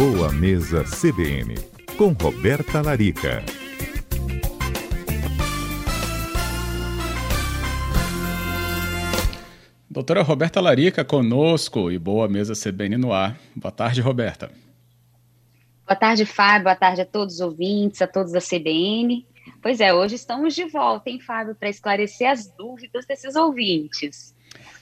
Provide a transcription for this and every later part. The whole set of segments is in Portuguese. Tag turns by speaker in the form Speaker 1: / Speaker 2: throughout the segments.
Speaker 1: Boa Mesa CBN, com Roberta Larica.
Speaker 2: Doutora Roberta Larica conosco e Boa Mesa CBN no ar. Boa tarde, Roberta.
Speaker 3: Boa tarde, Fábio. Boa tarde a todos os ouvintes, a todos da CBN. Pois é, hoje estamos de volta, hein, Fábio, para esclarecer as dúvidas desses ouvintes.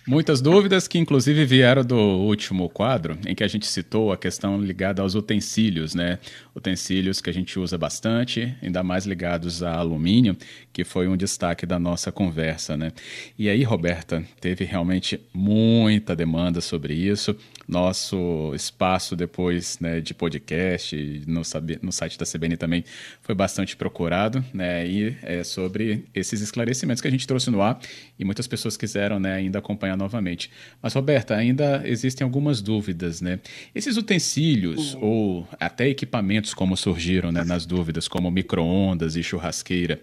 Speaker 2: Muitas dúvidas que, inclusive, vieram do último quadro, em que a gente citou a questão ligada aos utensílios, né? Utensílios que a gente usa bastante, ainda mais ligados a alumínio, que foi um destaque da nossa conversa, né? E aí, Roberta, teve realmente muita demanda sobre isso. Nosso espaço depois né, de podcast, no, no site da CBN também foi bastante procurado, né? E é sobre esses esclarecimentos que a gente trouxe no ar e muitas pessoas quiseram né, ainda acompanhar novamente. Mas, Roberta, ainda existem algumas dúvidas, né? Esses utensílios uhum. ou até equipamentos como surgiram né, nas dúvidas, como micro-ondas e churrasqueira,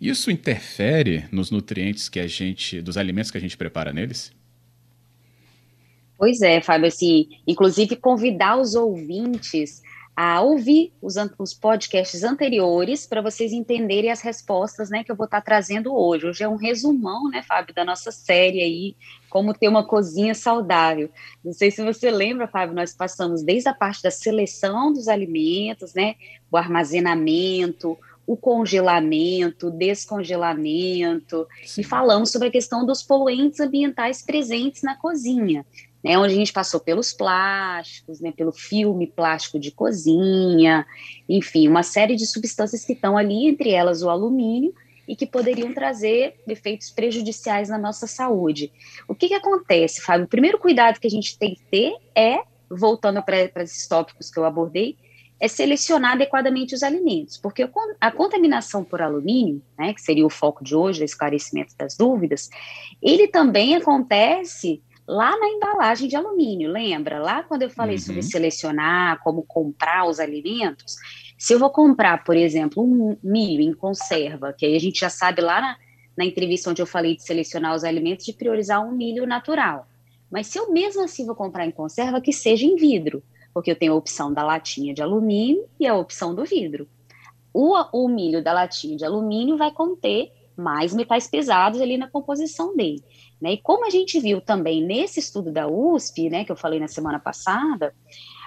Speaker 2: isso interfere nos nutrientes que a gente, dos alimentos que a gente prepara neles?
Speaker 3: Pois é, Fábio, assim, inclusive convidar os ouvintes a ouvir os, os podcasts anteriores para vocês entenderem as respostas, né, que eu vou estar tá trazendo hoje. Hoje é um resumão, né, Fábio, da nossa série aí, como ter uma cozinha saudável. Não sei se você lembra, Fábio, nós passamos desde a parte da seleção dos alimentos, né, o armazenamento, o congelamento, o descongelamento, Sim. e falamos sobre a questão dos poluentes ambientais presentes na cozinha né, onde a gente passou pelos plásticos, né, pelo filme plástico de cozinha, enfim, uma série de substâncias que estão ali, entre elas o alumínio, e que poderiam trazer efeitos prejudiciais na nossa saúde. O que, que acontece, Fábio? O primeiro cuidado que a gente tem que ter é, voltando para esses tópicos que eu abordei, é selecionar adequadamente os alimentos, porque a contaminação por alumínio, né, que seria o foco de hoje, o esclarecimento das dúvidas, ele também acontece lá na embalagem de alumínio, lembra? Lá quando eu falei uhum. sobre selecionar, como comprar os alimentos, se eu vou comprar, por exemplo, um milho em conserva, que aí a gente já sabe lá na, na entrevista onde eu falei de selecionar os alimentos, de priorizar um milho natural. Mas se eu mesmo assim vou comprar em conserva, que seja em vidro, porque eu tenho a opção da latinha de alumínio e a opção do vidro. O, o milho da latinha de alumínio vai conter mais metais pesados ali na composição dele. Né? E como a gente viu também nesse estudo da USP, né, que eu falei na semana passada,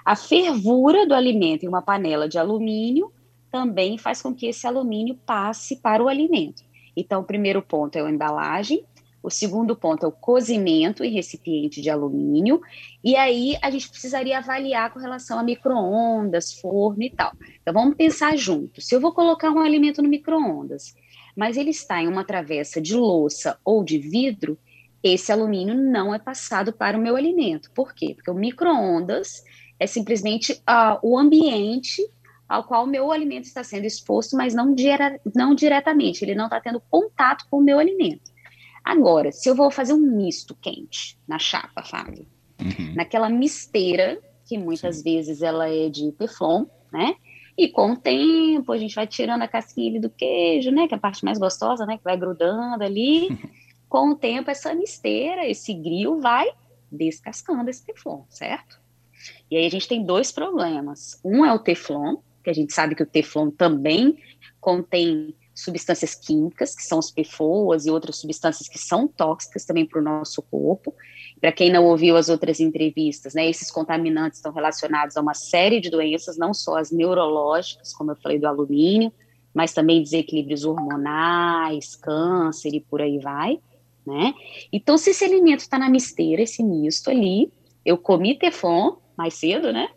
Speaker 3: a fervura do alimento em uma panela de alumínio também faz com que esse alumínio passe para o alimento. Então, o primeiro ponto é a embalagem, o segundo ponto é o cozimento em recipiente de alumínio, e aí a gente precisaria avaliar com relação a micro-ondas, forno e tal. Então, vamos pensar junto. Se eu vou colocar um alimento no micro-ondas, mas ele está em uma travessa de louça ou de vidro, esse alumínio não é passado para o meu alimento. Por quê? Porque o micro-ondas é simplesmente uh, o ambiente ao qual o meu alimento está sendo exposto, mas não, dire não diretamente, ele não está tendo contato com o meu alimento. Agora, se eu vou fazer um misto quente na chapa, Fábio, uhum. naquela misteira, que muitas Sim. vezes ela é de teflon, né? E com o tempo a gente vai tirando a casquinha do queijo, né? Que é a parte mais gostosa, né? Que vai grudando ali. com o tempo, essa misteira, esse grill vai descascando esse teflon, certo? E aí a gente tem dois problemas. Um é o teflon, que a gente sabe que o teflon também contém substâncias químicas, que são os PFOAs e outras substâncias que são tóxicas também para o nosso corpo. Para quem não ouviu as outras entrevistas, né, esses contaminantes estão relacionados a uma série de doenças, não só as neurológicas, como eu falei do alumínio, mas também desequilíbrios hormonais, câncer e por aí vai né? Então, se esse alimento está na misteira, esse misto ali, eu comi teflon mais cedo, né?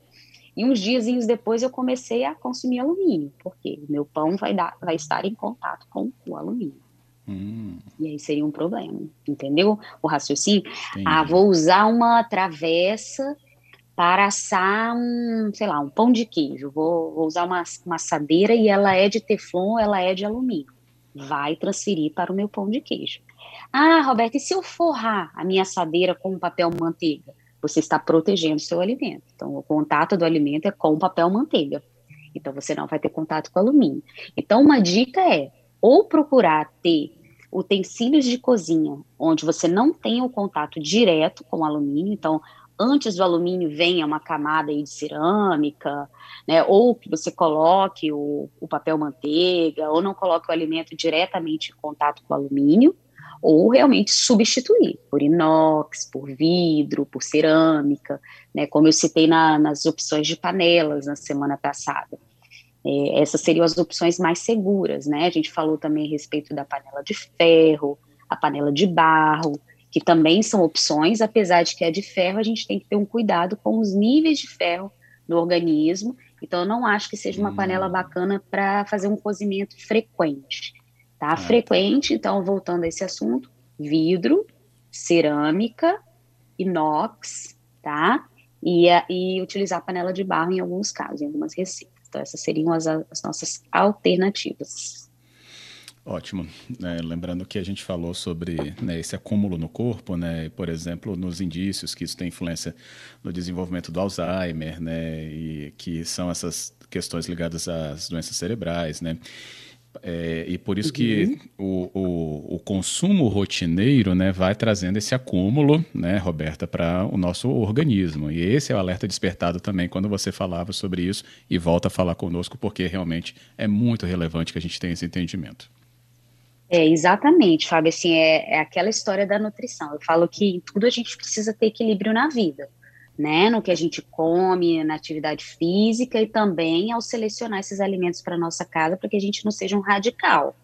Speaker 3: E uns diazinhos depois eu comecei a consumir alumínio, porque o meu pão vai, dar, vai estar em contato com o alumínio. Hum. E aí seria um problema, entendeu? O raciocínio. Entendi. Ah, vou usar uma travessa para assar um, sei lá, um pão de queijo. Vou, vou usar uma, uma assadeira e ela é de teflon, ela é de alumínio. Vai transferir para o meu pão de queijo. Ah, Roberto, e se eu forrar a minha assadeira com papel manteiga? Você está protegendo o seu alimento. Então, o contato do alimento é com papel manteiga. Então, você não vai ter contato com alumínio. Então, uma dica é ou procurar ter utensílios de cozinha onde você não tenha o contato direto com alumínio. Então, antes do alumínio venha uma camada aí de cerâmica, né, ou que você coloque o, o papel manteiga, ou não coloque o alimento diretamente em contato com o alumínio, ou realmente substituir por inox, por vidro, por cerâmica, né, como eu citei na, nas opções de panelas na semana passada. É, essas seriam as opções mais seguras, né? A gente falou também a respeito da panela de ferro, a panela de barro, que também são opções, apesar de que a de ferro a gente tem que ter um cuidado com os níveis de ferro no organismo. Então, eu não acho que seja uma panela bacana para fazer um cozimento frequente. Tá? Ah, frequente, então, voltando a esse assunto, vidro, cerâmica, inox, tá? E, e utilizar panela de barro em alguns casos, em algumas receitas. Então, essas seriam as, as nossas alternativas.
Speaker 2: Ótimo. É, lembrando que a gente falou sobre né, esse acúmulo no corpo, né, por exemplo, nos indícios que isso tem influência no desenvolvimento do Alzheimer, né, e que são essas questões ligadas às doenças cerebrais, né. É, e por isso uhum. que o, o, o, consumo rotineiro né, vai trazendo esse acúmulo, né, Roberta, para o nosso organismo. E esse é o alerta despertado também quando você falava sobre isso e volta a falar conosco, porque realmente é muito relevante que a gente tenha esse entendimento.
Speaker 3: É, exatamente, Fábio, assim, é, é aquela história da nutrição. Eu falo que em tudo a gente precisa ter equilíbrio na vida né, no que a gente come, na atividade física e também ao selecionar esses alimentos para nossa casa para que a gente não seja um radical,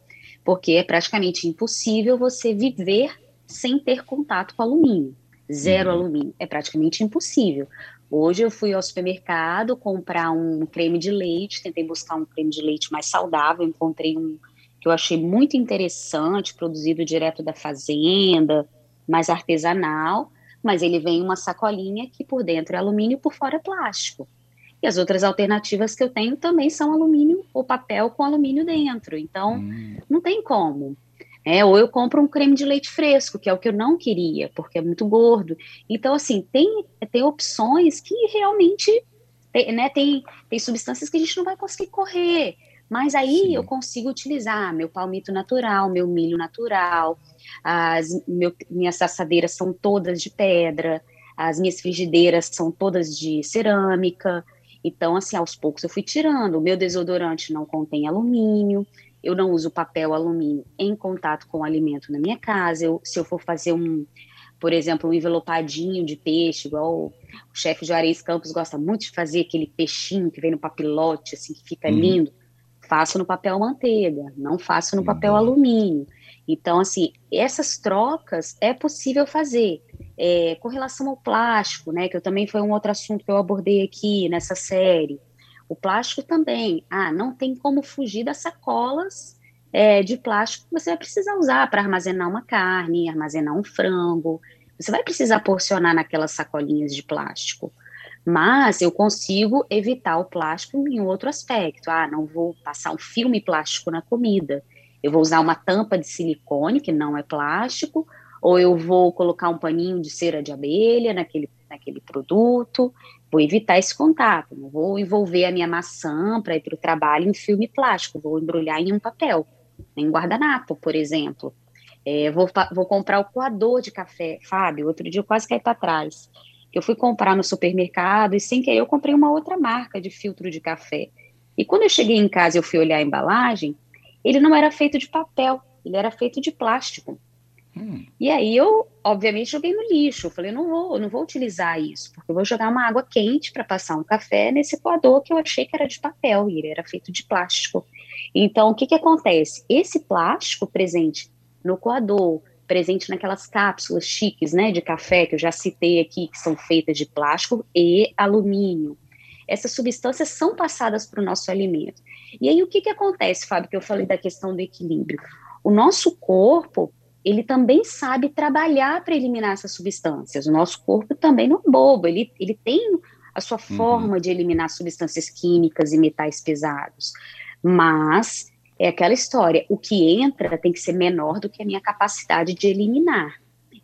Speaker 3: porque é praticamente impossível você viver sem ter contato com alumínio. Zero uhum. alumínio, é praticamente impossível. Hoje eu fui ao supermercado comprar um creme de leite, tentei buscar um creme de leite mais saudável, encontrei um que eu achei muito interessante, produzido direto da fazenda, mais artesanal, mas ele vem em uma sacolinha que por dentro é alumínio e por fora é plástico. E as outras alternativas que eu tenho também são alumínio ou papel com alumínio dentro. Então, hum. não tem como. É, ou eu compro um creme de leite fresco, que é o que eu não queria, porque é muito gordo. Então, assim, tem, tem opções que realmente né, tem, tem substâncias que a gente não vai conseguir correr. Mas aí Sim. eu consigo utilizar meu palmito natural, meu milho natural, as meu, minhas assadeiras são todas de pedra, as minhas frigideiras são todas de cerâmica. Então, assim, aos poucos eu fui tirando. O meu desodorante não contém alumínio, eu não uso papel alumínio em contato com o alimento na minha casa. Eu, se eu for fazer um, por exemplo, um envelopadinho de peixe, igual o chefe Juarez Campos gosta muito de fazer aquele peixinho que vem no papilote, assim, que fica uhum. lindo faço no papel manteiga, não faço no uhum. papel alumínio. Então, assim, essas trocas é possível fazer. É, com relação ao plástico, né, que eu também foi um outro assunto que eu abordei aqui nessa série. O plástico também, ah, não tem como fugir das sacolas é, de plástico que você vai precisar usar para armazenar uma carne, armazenar um frango. Você vai precisar porcionar naquelas sacolinhas de plástico. Mas eu consigo evitar o plástico em outro aspecto. Ah, não vou passar um filme plástico na comida. Eu vou usar uma tampa de silicone, que não é plástico, ou eu vou colocar um paninho de cera de abelha naquele, naquele produto. Vou evitar esse contato. Não vou envolver a minha maçã para ir para o trabalho em filme plástico. Vou embrulhar em um papel, em guardanapo, por exemplo. É, vou, vou comprar o coador de café. Fábio, outro dia eu quase caí para trás eu fui comprar no supermercado e sem querer eu comprei uma outra marca de filtro de café. E quando eu cheguei em casa e eu fui olhar a embalagem, ele não era feito de papel, ele era feito de plástico. Hum. E aí eu, obviamente, joguei no lixo. Eu falei, não vou, não vou utilizar isso, porque eu vou jogar uma água quente para passar um café nesse coador que eu achei que era de papel e ele era feito de plástico. Então, o que que acontece? Esse plástico presente no coador, presente naquelas cápsulas chiques, né, de café que eu já citei aqui, que são feitas de plástico e alumínio. Essas substâncias são passadas para o nosso alimento. E aí o que, que acontece, Fábio, que eu falei da questão do equilíbrio? O nosso corpo, ele também sabe trabalhar para eliminar essas substâncias. O nosso corpo também não é bobo, ele, ele tem a sua uhum. forma de eliminar substâncias químicas e metais pesados. Mas é aquela história, o que entra tem que ser menor do que a minha capacidade de eliminar.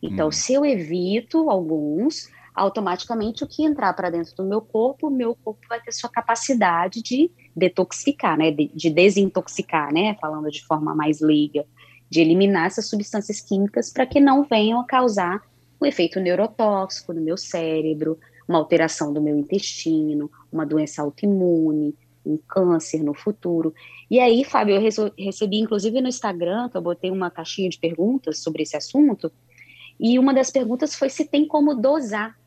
Speaker 3: Então, hum. se eu evito alguns, automaticamente o que entrar para dentro do meu corpo, o meu corpo vai ter sua capacidade de detoxificar, né, de, de desintoxicar, né, falando de forma mais leiga, de eliminar essas substâncias químicas para que não venham a causar um efeito neurotóxico no meu cérebro, uma alteração do meu intestino, uma doença autoimune, um câncer no futuro. E aí, Fábio, eu recebi, inclusive no Instagram, que eu botei uma caixinha de perguntas sobre esse assunto, e uma das perguntas foi se tem como dosar.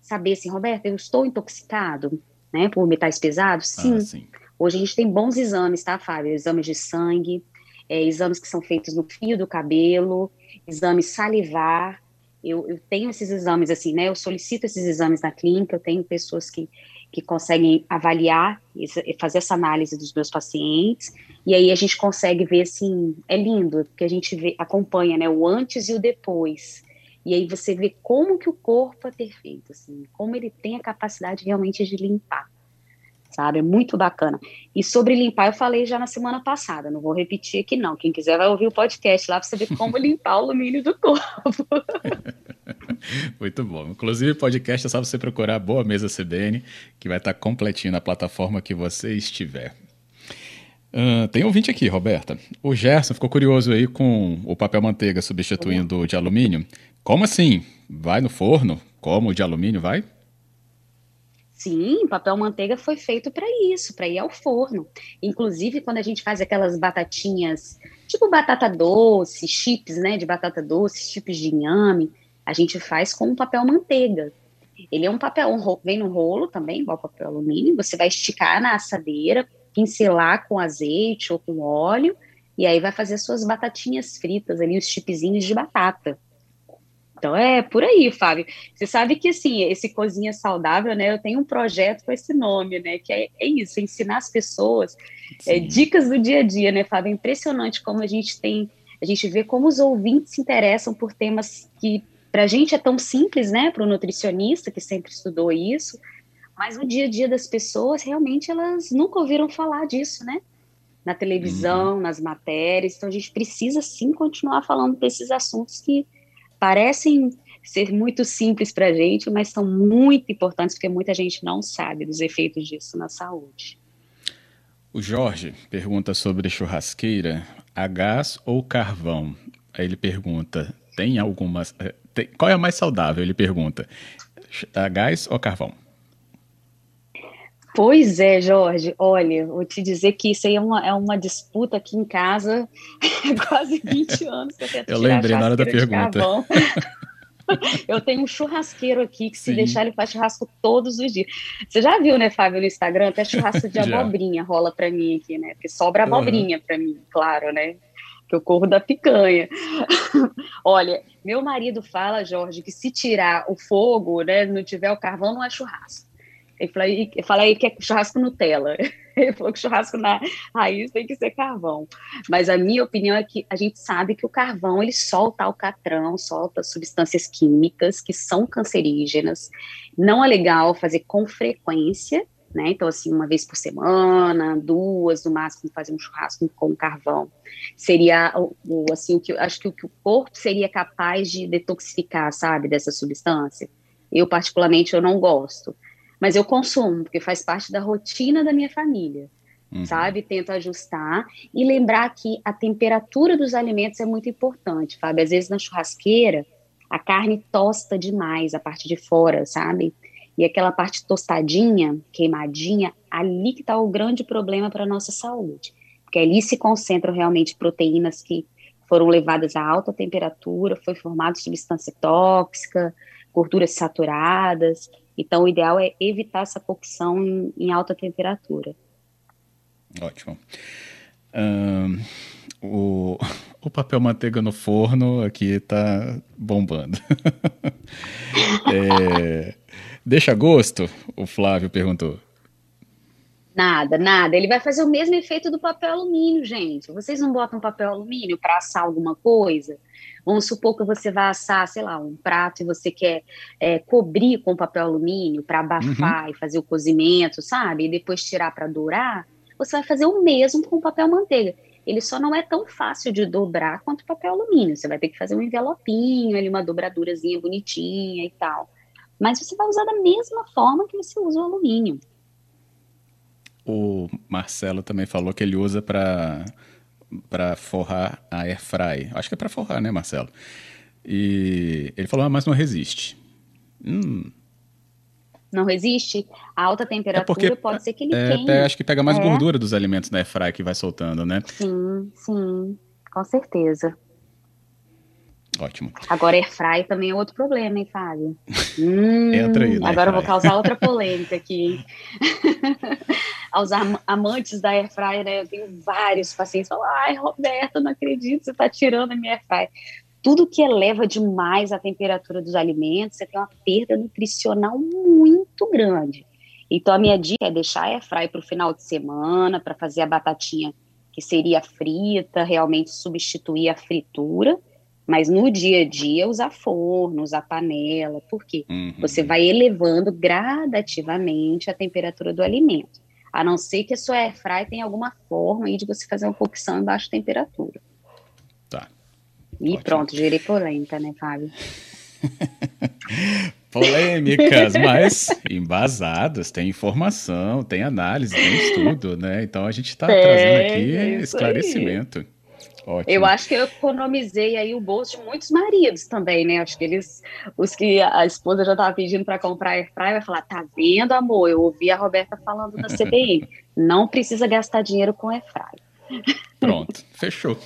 Speaker 3: Saber assim, Roberto, eu estou intoxicado, né, por metais pesados? Sim. Ah, sim. Hoje a gente tem bons exames, tá, Fábio? Exames de sangue, é, exames que são feitos no fio do cabelo, exames salivar. Eu, eu tenho esses exames, assim, né? Eu solicito esses exames na clínica, eu tenho pessoas que que conseguem avaliar e fazer essa análise dos meus pacientes, e aí a gente consegue ver assim, é lindo, porque a gente vê, acompanha né, o antes e o depois. E aí você vê como que o corpo é perfeito, assim, como ele tem a capacidade realmente de limpar. Sabe? É muito bacana. E sobre limpar, eu falei já na semana passada, não vou repetir aqui não. Quem quiser vai ouvir o podcast lá para saber como limpar o alumínio do corpo.
Speaker 2: Muito bom. Inclusive, podcast é só você procurar Boa Mesa CBN, que vai estar completinho na plataforma que você estiver. Uh, tem ouvinte aqui, Roberta. O Gerson ficou curioso aí com o papel manteiga substituindo o de alumínio. Como assim? Vai no forno? Como o de alumínio vai?
Speaker 3: Sim, papel manteiga foi feito para isso, para ir ao forno. Inclusive, quando a gente faz aquelas batatinhas, tipo batata doce, chips, né, de batata doce, chips de inhame, a gente faz com papel manteiga. Ele é um papel, um, vem no rolo também, igual papel alumínio, você vai esticar na assadeira, pincelar com azeite ou com óleo, e aí vai fazer suas batatinhas fritas ali, os chipzinhos de batata. Então é por aí, Fábio. Você sabe que assim, esse cozinha saudável, né? Eu tenho um projeto com esse nome, né? Que é, é isso, ensinar as pessoas é, dicas do dia a dia, né, Fábio? É impressionante como a gente tem, a gente vê como os ouvintes se interessam por temas que para a gente é tão simples, né? Para o nutricionista que sempre estudou isso, mas no dia a dia das pessoas, realmente elas nunca ouviram falar disso, né? Na televisão, uhum. nas matérias. Então a gente precisa sim continuar falando desses assuntos que parecem ser muito simples para a gente, mas são muito importantes porque muita gente não sabe dos efeitos disso na saúde.
Speaker 2: O Jorge pergunta sobre churrasqueira, a gás ou carvão? Aí ele pergunta: tem algumas. Tem, qual é a mais saudável? Ele pergunta. A gás ou carvão?
Speaker 3: Pois é, Jorge. Olha, vou te dizer que isso aí é uma, é uma disputa aqui em casa há quase 20 anos.
Speaker 2: Que eu, eu lembrei na hora da pergunta.
Speaker 3: eu tenho um churrasqueiro aqui que, se Sim. deixar, ele faz churrasco todos os dias. Você já viu, né, Fábio, no Instagram? Até churrasco de abobrinha rola para mim aqui, né? Porque sobra abobrinha uhum. para mim, claro, né? Que eu corro da picanha. Olha, meu marido fala, Jorge, que se tirar o fogo, né, não tiver o carvão, não é churrasco. Ele fala, eu falei que é churrasco Nutella. Ele falou que churrasco na raiz tem que ser carvão. Mas a minha opinião é que a gente sabe que o carvão ele solta alcatrão, solta substâncias químicas que são cancerígenas. Não é legal fazer com frequência, né? Então, assim, uma vez por semana, duas, no máximo, fazer um churrasco com carvão. Seria, o, assim, o que acho que o que o corpo seria capaz de detoxificar, sabe, dessa substância. Eu, particularmente, eu não gosto. Mas eu consumo, porque faz parte da rotina da minha família. Uhum. Sabe? Tento ajustar e lembrar que a temperatura dos alimentos é muito importante, Fábio. Às vezes na churrasqueira, a carne tosta demais, a parte de fora, sabe? E aquela parte tostadinha, queimadinha, ali que está o grande problema para a nossa saúde. Porque ali se concentram realmente proteínas que foram levadas a alta temperatura, foi formada substância tóxica, gorduras saturadas. Então, o ideal é evitar essa cocção em, em alta temperatura.
Speaker 2: Ótimo. O, o papel manteiga no forno aqui está bombando. é, Deixa gosto? O Flávio perguntou.
Speaker 3: Nada, nada. Ele vai fazer o mesmo efeito do papel alumínio, gente. Vocês não botam papel alumínio para assar alguma coisa? Vamos supor que você vai assar, sei lá, um prato e você quer é, cobrir com papel alumínio para abafar uhum. e fazer o cozimento, sabe? E depois tirar para dourar. Você vai fazer o mesmo com papel manteiga. Ele só não é tão fácil de dobrar quanto papel alumínio. Você vai ter que fazer um envelopinho, ali, uma dobradurazinha bonitinha e tal mas você vai usar da mesma forma que você usa o alumínio.
Speaker 2: O Marcelo também falou que ele usa para para forrar a air fry. Acho que é para forrar, né, Marcelo? E ele falou, ah, mas não resiste. Hum.
Speaker 3: Não resiste? A alta temperatura é porque, pode ser que ele é,
Speaker 2: queime. Acho que pega mais é. gordura dos alimentos da airfryer que vai soltando, né?
Speaker 3: Sim, sim, com certeza.
Speaker 2: Ótimo.
Speaker 3: Agora, airfry também é outro problema, hein, Fábio? Hum,
Speaker 2: Entra aí, né,
Speaker 3: Agora eu vou causar outra polêmica aqui. Aos amantes da airfry, né? Eu tenho vários pacientes que falam, ai, Roberto, não acredito, você está tirando a minha airfry. Tudo que eleva demais a temperatura dos alimentos, você tem uma perda nutricional muito grande. Então, a minha dica é deixar a airfry para o final de semana, para fazer a batatinha que seria frita, realmente substituir a fritura mas no dia a dia, usar forno, usar panela, porque uhum. você vai elevando gradativamente a temperatura do alimento. A não ser que a sua airfry tenha alguma forma aí de você fazer uma cocção em baixa temperatura.
Speaker 2: Tá.
Speaker 3: E Ótimo. pronto, gerei polêmica, né, Fábio?
Speaker 2: Polêmicas, mas embasadas, tem informação, tem análise, tem estudo, né? Então a gente está trazendo aqui esclarecimento. Aí. Ótimo.
Speaker 3: Eu acho que eu economizei aí o bolso de muitos maridos também, né? Acho que eles, os que a esposa já estava pedindo para comprar airfryer, vai falar: tá vendo, amor? Eu ouvi a Roberta falando na CBN, não precisa gastar dinheiro com airfryer.
Speaker 2: Pronto, fechou.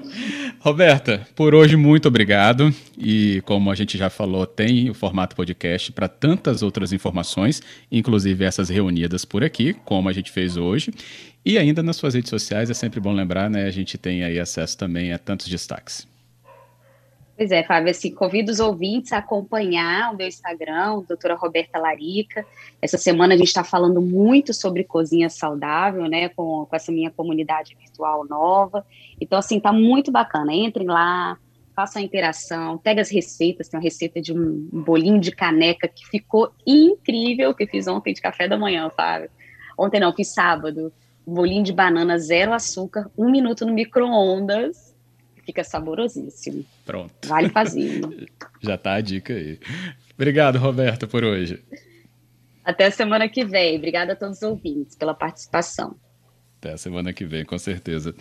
Speaker 2: Roberta, por hoje muito obrigado. E como a gente já falou, tem o formato podcast para tantas outras informações, inclusive essas reunidas por aqui, como a gente fez hoje. E ainda nas suas redes sociais, é sempre bom lembrar, né? A gente tem aí acesso também a tantos destaques.
Speaker 3: Pois é, Fábio, assim, convido os ouvintes a acompanhar o meu Instagram, doutora Roberta Larica. Essa semana a gente está falando muito sobre cozinha saudável, né, com, com essa minha comunidade virtual nova. Então, assim, tá muito bacana. Entrem lá, façam a interação, pega as receitas, tem uma receita de um bolinho de caneca que ficou incrível, que fiz ontem de café da manhã, Fábio. Ontem não, fiz sábado. Bolinho de banana zero açúcar, um minuto no micro-ondas Fica saborosíssimo.
Speaker 2: Pronto.
Speaker 3: Vale fazendo.
Speaker 2: Já tá a dica aí. Obrigado, Roberta, por hoje.
Speaker 3: Até a semana que vem. Obrigada a todos os ouvintes pela participação.
Speaker 2: Até a semana que vem, com certeza.